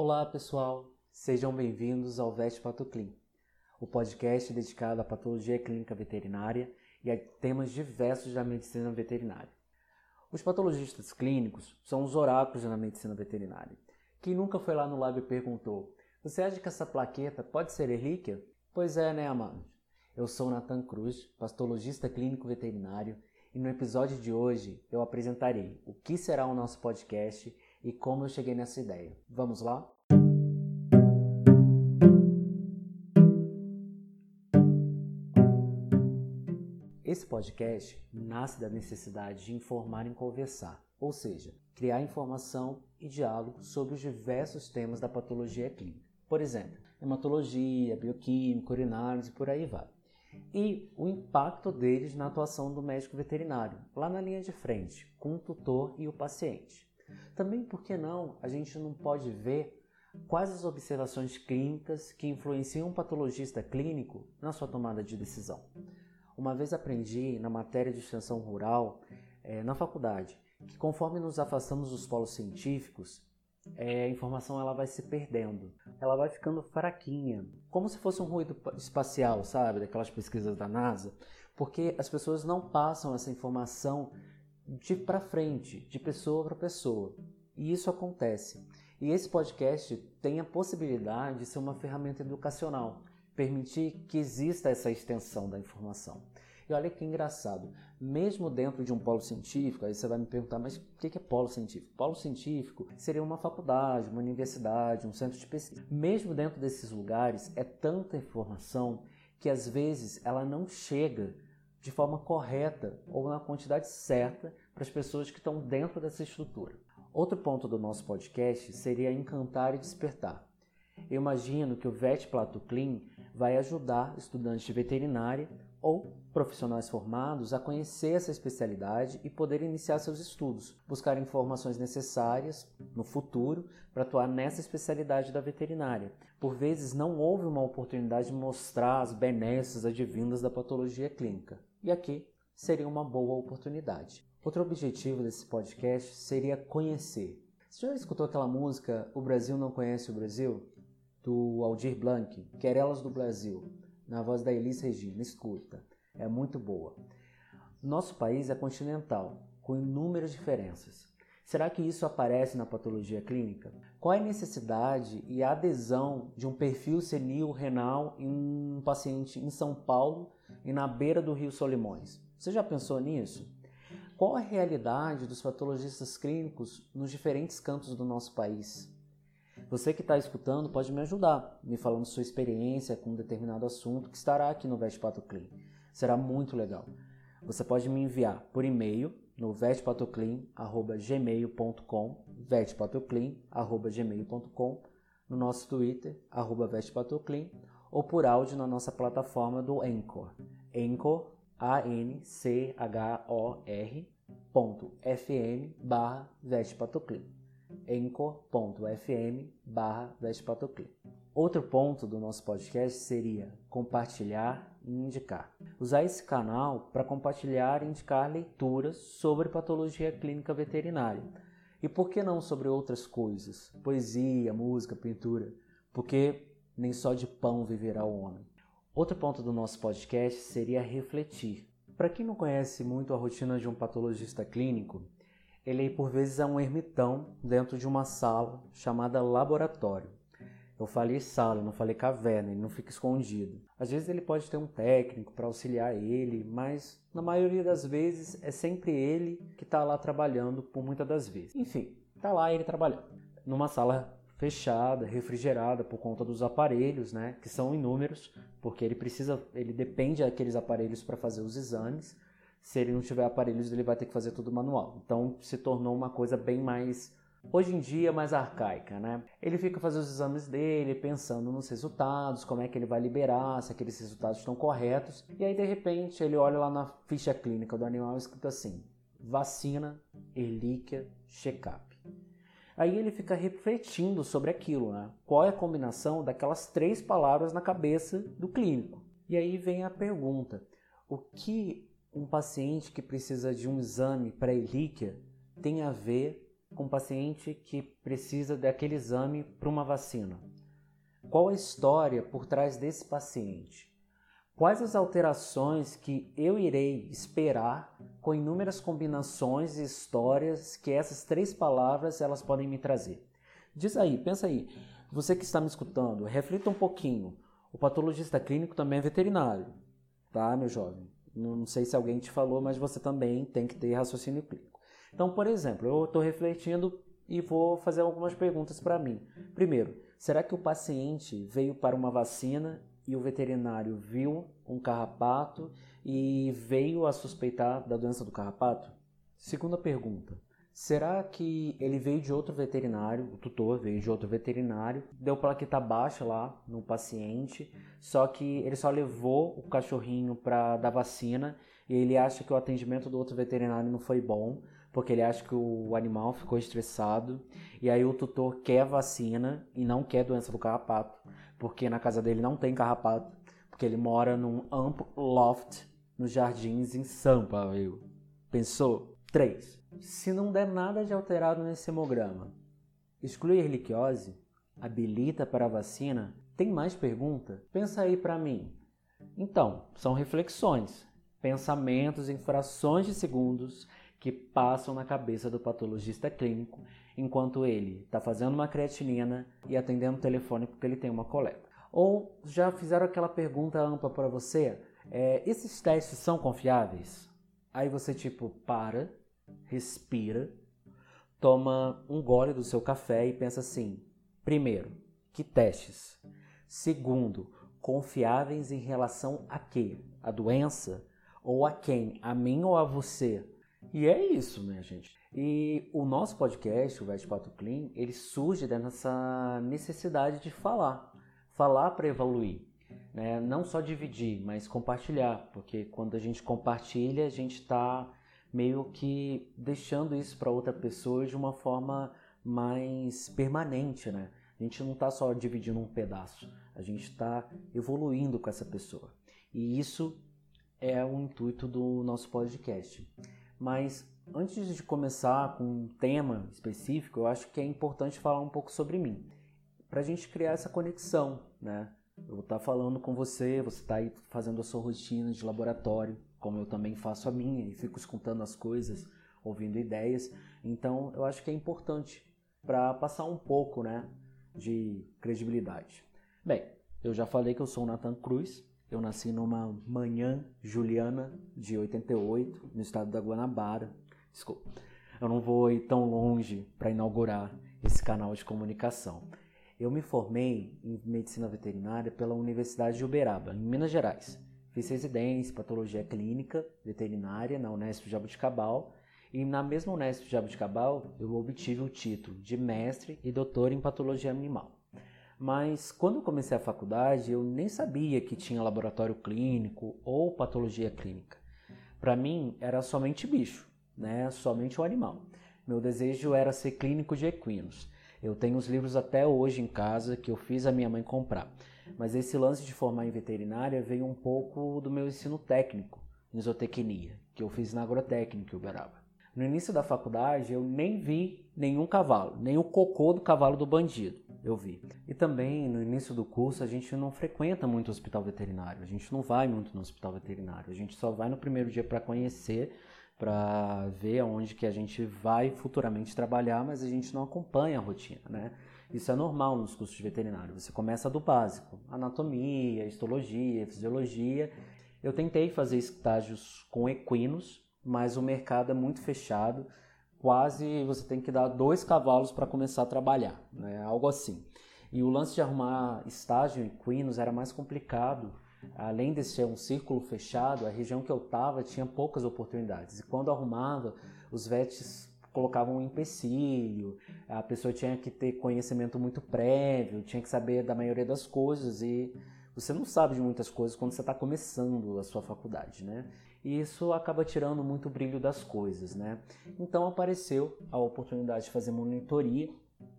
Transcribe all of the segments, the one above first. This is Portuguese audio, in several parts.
Olá pessoal, sejam bem-vindos ao Veste Patoclin, o podcast dedicado à patologia clínica veterinária e a temas diversos da medicina veterinária. Os patologistas clínicos são os oráculos da medicina veterinária. Quem nunca foi lá no lab e perguntou: Você acha que essa plaqueta pode ser relíquia? Pois é, né, amados? Eu sou Nathan Cruz, patologista clínico veterinário, e no episódio de hoje eu apresentarei o que será o nosso podcast e como eu cheguei nessa ideia. Vamos lá? Esse podcast nasce da necessidade de informar e conversar, ou seja, criar informação e diálogo sobre os diversos temas da patologia clínica. Por exemplo, hematologia, bioquímica, urinários e por aí vai. E o impacto deles na atuação do médico veterinário, lá na linha de frente, com o tutor e o paciente. Também, por que não, a gente não pode ver quais as observações clínicas que influenciam um patologista clínico na sua tomada de decisão. Uma vez aprendi na matéria de extensão rural, é, na faculdade, que conforme nos afastamos dos polos científicos, é, a informação ela vai se perdendo, ela vai ficando fraquinha, como se fosse um ruído espacial, sabe, daquelas pesquisas da NASA, porque as pessoas não passam essa informação de para frente, de pessoa para pessoa. E isso acontece. E esse podcast tem a possibilidade de ser uma ferramenta educacional, permitir que exista essa extensão da informação. E olha que engraçado, mesmo dentro de um polo científico, aí você vai me perguntar, mas o que é polo científico? Polo científico seria uma faculdade, uma universidade, um centro de pesquisa. Mesmo dentro desses lugares, é tanta informação que às vezes ela não chega de forma correta ou na quantidade certa para as pessoas que estão dentro dessa estrutura. Outro ponto do nosso podcast seria encantar e despertar. Eu imagino que o VET Plato Clean vai ajudar estudantes de veterinária ou profissionais formados a conhecer essa especialidade e poder iniciar seus estudos, buscar informações necessárias no futuro para atuar nessa especialidade da veterinária. Por vezes não houve uma oportunidade de mostrar as benesses advindas da patologia clínica. E aqui seria uma boa oportunidade. Outro objetivo desse podcast seria conhecer. Você já escutou aquela música O Brasil Não Conhece o Brasil? Do Aldir Blanc, Querelas do Brasil, na voz da Elis Regina. Escuta, é muito boa. Nosso país é continental, com inúmeras diferenças. Será que isso aparece na patologia clínica? Qual é a necessidade e a adesão de um perfil senil renal em um paciente em São Paulo e na beira do Rio Solimões? Você já pensou nisso? Qual a realidade dos patologistas clínicos nos diferentes cantos do nosso país? Você que está escutando pode me ajudar, me falando sua experiência com um determinado assunto que estará aqui no Vestpato Clean. Será muito legal. Você pode me enviar por e-mail no vetpatoclean.gmail.com vetpatoclean.gmail.com no nosso Twitter, arroba vetpatoclean ou por áudio na nossa plataforma do Anchor, Anchor, A-N-C-H-O-R ponto fm barra vetpatoclean anchor.fm barra Outro ponto do nosso podcast seria compartilhar e indicar. Usar esse canal para compartilhar e indicar leituras sobre patologia clínica veterinária. E por que não sobre outras coisas? Poesia, música, pintura. Porque nem só de pão viverá o homem. Outro ponto do nosso podcast seria refletir. Para quem não conhece muito a rotina de um patologista clínico, ele por vezes é um ermitão dentro de uma sala chamada laboratório. Eu falei sala, não falei caverna, ele não fica escondido. Às vezes ele pode ter um técnico para auxiliar ele, mas na maioria das vezes é sempre ele que está lá trabalhando por muitas das vezes. Enfim, está lá ele trabalhando. Numa sala fechada, refrigerada por conta dos aparelhos, né, que são inúmeros, porque ele precisa, ele depende daqueles aparelhos para fazer os exames. Se ele não tiver aparelhos, ele vai ter que fazer tudo manual. Então se tornou uma coisa bem mais hoje em dia mais arcaica, né? Ele fica fazendo os exames dele, pensando nos resultados, como é que ele vai liberar, se aqueles resultados estão corretos. E aí de repente ele olha lá na ficha clínica do animal escrito assim: vacina, relíquia, check-up. Aí ele fica refletindo sobre aquilo, né? Qual é a combinação daquelas três palavras na cabeça do clínico? E aí vem a pergunta: o que um paciente que precisa de um exame para relíquia tem a ver com um paciente que precisa daquele exame para uma vacina? Qual a história por trás desse paciente? Quais as alterações que eu irei esperar com inúmeras combinações e histórias que essas três palavras elas podem me trazer? Diz aí, pensa aí. Você que está me escutando, reflita um pouquinho. O patologista clínico também é veterinário, tá, meu jovem? Não sei se alguém te falou, mas você também tem que ter raciocínio clínico. Então, por exemplo, eu estou refletindo e vou fazer algumas perguntas para mim. Primeiro, será que o paciente veio para uma vacina e o veterinário viu um carrapato e veio a suspeitar da doença do carrapato? Segunda pergunta, Será que ele veio de outro veterinário, o tutor veio de outro veterinário, deu plaqueta baixa lá no paciente, só que ele só levou o cachorrinho para dar vacina e ele acha que o atendimento do outro veterinário não foi bom, porque ele acha que o animal ficou estressado, e aí o tutor quer vacina e não quer doença do carrapato, porque na casa dele não tem carrapato, porque ele mora num amplo loft nos jardins em Sampa, viu? Pensou? 3. Se não der nada de alterado nesse hemograma, exclui a erliquiose? Habilita para a vacina? Tem mais pergunta? Pensa aí para mim. Então, são reflexões, pensamentos em frações de segundos que passam na cabeça do patologista clínico enquanto ele está fazendo uma creatinina e atendendo o telefone porque ele tem uma coleta. Ou já fizeram aquela pergunta ampla para você: é, esses testes são confiáveis? Aí você tipo para, respira, toma um gole do seu café e pensa assim: primeiro, que testes? Segundo, confiáveis em relação a quê? A doença? Ou a quem? A mim ou a você? E é isso, minha gente. E o nosso podcast, o Vet Pato Clean, ele surge dessa necessidade de falar. Falar para evoluir. Né? Não só dividir, mas compartilhar. Porque quando a gente compartilha, a gente está meio que deixando isso para outra pessoa de uma forma mais permanente, né? A gente não está só dividindo um pedaço, a gente está evoluindo com essa pessoa. E isso é o intuito do nosso podcast. Mas antes de começar com um tema específico, eu acho que é importante falar um pouco sobre mim, para a gente criar essa conexão, né? Eu vou estar tá falando com você, você está aí fazendo a sua rotina de laboratório, como eu também faço a minha e fico escutando as coisas, ouvindo ideias. Então, eu acho que é importante para passar um pouco, né, de credibilidade. Bem, eu já falei que eu sou o Nathan Cruz. Eu nasci numa manhã juliana de 88, no estado da Guanabara. Desculpa, eu não vou ir tão longe para inaugurar esse canal de comunicação. Eu me formei em medicina veterinária pela Universidade de Uberaba, em Minas Gerais. Fiz residência, patologia clínica, veterinária na Unesp Jabuticabal e na mesma Unesp Jabuticabal eu obtive o título de mestre e doutor em patologia animal. Mas quando eu comecei a faculdade, eu nem sabia que tinha laboratório clínico ou patologia clínica. Para mim, era somente bicho, né? somente o animal. Meu desejo era ser clínico de equinos. Eu tenho os livros até hoje em casa que eu fiz a minha mãe comprar. Mas esse lance de formar em veterinária veio um pouco do meu ensino técnico em zootecnia, que eu fiz na agrotécnica em Uberaba. No início da faculdade eu nem vi nenhum cavalo, nem o cocô do cavalo do bandido eu vi. E também no início do curso a gente não frequenta muito o hospital veterinário, a gente não vai muito no hospital veterinário, a gente só vai no primeiro dia para conhecer, para ver aonde que a gente vai futuramente trabalhar, mas a gente não acompanha a rotina, né? Isso é normal nos cursos de veterinário. Você começa do básico: anatomia, histologia, fisiologia. Eu tentei fazer estágios com equinos, mas o mercado é muito fechado. Quase você tem que dar dois cavalos para começar a trabalhar, né? algo assim. E o lance de arrumar estágio em equinos era mais complicado. Além de ser um círculo fechado, a região que eu estava tinha poucas oportunidades. E quando arrumava, os vets colocavam um empecilho, a pessoa tinha que ter conhecimento muito prévio, tinha que saber da maioria das coisas e você não sabe de muitas coisas quando você está começando a sua faculdade, né? E isso acaba tirando muito brilho das coisas, né? Então apareceu a oportunidade de fazer monitoria,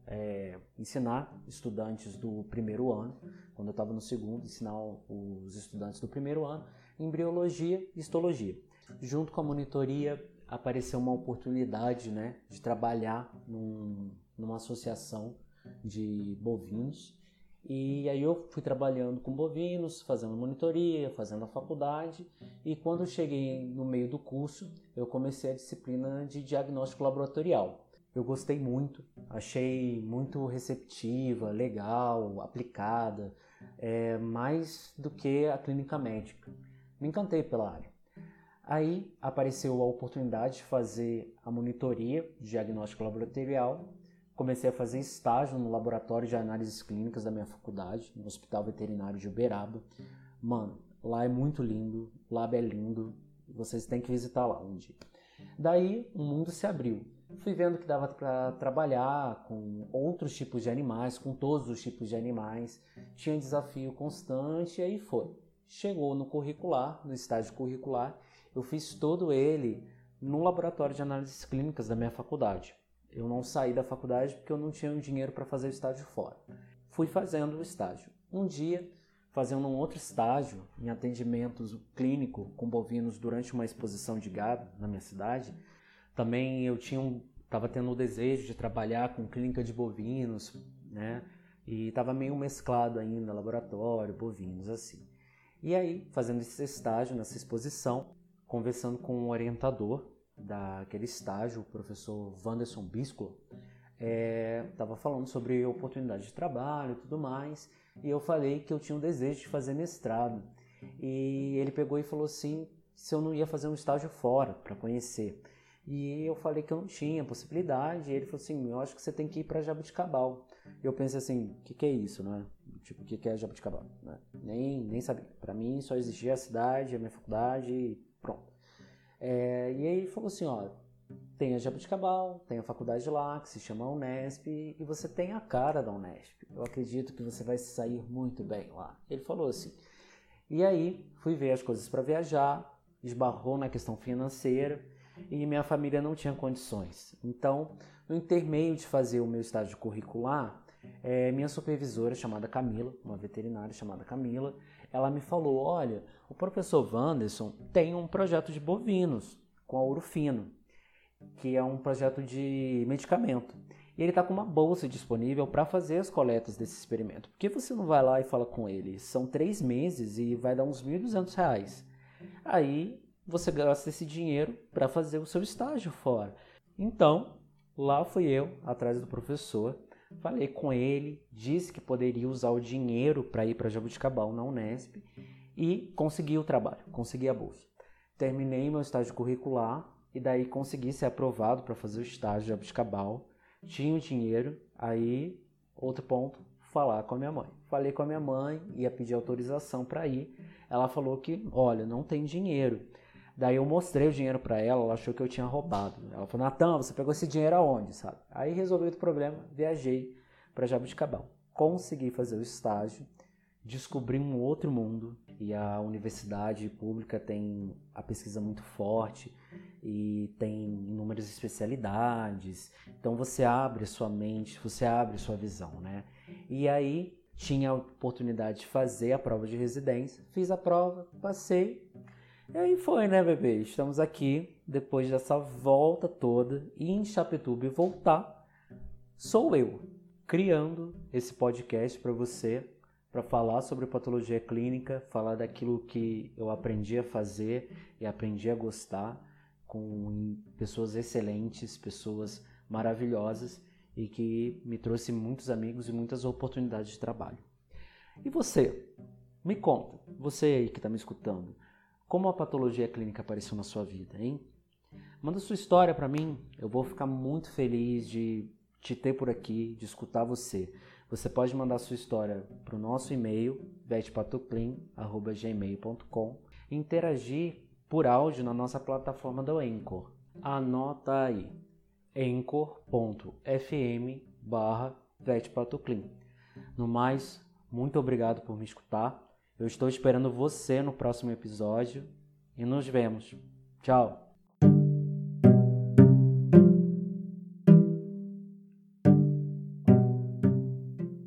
é, ensinar estudantes do primeiro ano, quando eu estava no segundo, ensinar os estudantes do primeiro ano embriologia e histologia. Junto com a monitoria, apareceu uma oportunidade né, de trabalhar num, numa associação de bovinos. E aí eu fui trabalhando com bovinos, fazendo monitoria, fazendo a faculdade. E quando eu cheguei no meio do curso, eu comecei a disciplina de diagnóstico laboratorial. Eu gostei muito, achei muito receptiva, legal, aplicada, é, mais do que a clínica médica. Me encantei pela área. Aí apareceu a oportunidade de fazer a monitoria de diagnóstico laboratorial. Comecei a fazer estágio no laboratório de análises clínicas da minha faculdade, no Hospital Veterinário de Uberaba. Mano, lá é muito lindo, lab é lindo, vocês têm que visitar lá um dia. Daí o mundo se abriu. Fui vendo que dava para trabalhar com outros tipos de animais, com todos os tipos de animais. Tinha desafio constante e aí foi. Chegou no curricular, no estágio curricular, eu fiz todo ele no laboratório de análises clínicas da minha faculdade. Eu não saí da faculdade porque eu não tinha dinheiro para fazer o estágio fora. Fui fazendo o estágio. Um dia, fazendo um outro estágio em atendimento clínico com bovinos durante uma exposição de gado na minha cidade, também eu tinha um, tendo o desejo de trabalhar com clínica de bovinos, né? E estava meio mesclado ainda, laboratório, bovinos, assim. E aí, fazendo esse estágio nessa exposição, conversando com um orientador daquele estágio, o professor Wanderson Bisco, estava é, falando sobre oportunidade de trabalho e tudo mais, e eu falei que eu tinha um desejo de fazer mestrado. E ele pegou e falou assim, se eu não ia fazer um estágio fora para conhecer. E eu falei que eu não tinha possibilidade, e ele falou assim, eu acho que você tem que ir para Jabuticabal. E eu pensei assim, o que, que é isso, né? Tipo, o que, que é Jabuticabal? Né? Nem, nem sabia. Para mim só existia a cidade, a minha faculdade Pronto. É, e aí falou assim, ó, tem a Jabuticabal, tem a faculdade lá, que se chama Unesp, e você tem a cara da Unesp. Eu acredito que você vai sair muito bem lá. Ele falou assim. E aí fui ver as coisas para viajar, esbarrou na questão financeira e minha família não tinha condições. Então, no intermeio de fazer o meu estágio curricular, é, minha supervisora chamada Camila, uma veterinária chamada Camila, ela me falou: olha, o professor Wanderson tem um projeto de bovinos com a ouro fino, que é um projeto de medicamento. E ele está com uma bolsa disponível para fazer as coletas desse experimento. Por que você não vai lá e fala com ele? São três meses e vai dar uns R$ 1.200. Aí você gasta esse dinheiro para fazer o seu estágio fora. Então, lá fui eu, atrás do professor, Falei com ele, disse que poderia usar o dinheiro para ir para Jabuticabal na Unesp e consegui o trabalho, consegui a bolsa. Terminei meu estágio curricular e daí consegui ser aprovado para fazer o estágio de Jabuticabal. Tinha o dinheiro, aí outro ponto, falar com a minha mãe. Falei com a minha mãe, ia pedir autorização para ir. Ela falou que, olha, não tem dinheiro. Daí eu mostrei o dinheiro para ela, ela achou que eu tinha roubado. Ela falou: Natan, você pegou esse dinheiro aonde, sabe? Aí resolvi o problema, viajei para Jabuticabal. Consegui fazer o estágio, descobri um outro mundo e a universidade pública tem a pesquisa muito forte e tem inúmeras especialidades. Então você abre sua mente, você abre sua visão, né? E aí tinha a oportunidade de fazer a prova de residência, fiz a prova, passei e aí foi, né, bebê? Estamos aqui depois dessa volta toda e em Chapituba voltar. Sou eu criando esse podcast para você, para falar sobre patologia clínica, falar daquilo que eu aprendi a fazer e aprendi a gostar com pessoas excelentes, pessoas maravilhosas e que me trouxe muitos amigos e muitas oportunidades de trabalho. E você? Me conta, você aí que está me escutando, como a patologia clínica apareceu na sua vida, hein? Manda sua história para mim, eu vou ficar muito feliz de te ter por aqui, de escutar você. Você pode mandar sua história para o nosso e-mail, vetpatoclin.gmail.com e interagir por áudio na nossa plataforma do Anchor. Anota aí, anchor.fm barra No mais, muito obrigado por me escutar eu estou esperando você no próximo episódio e nos vemos. Tchau!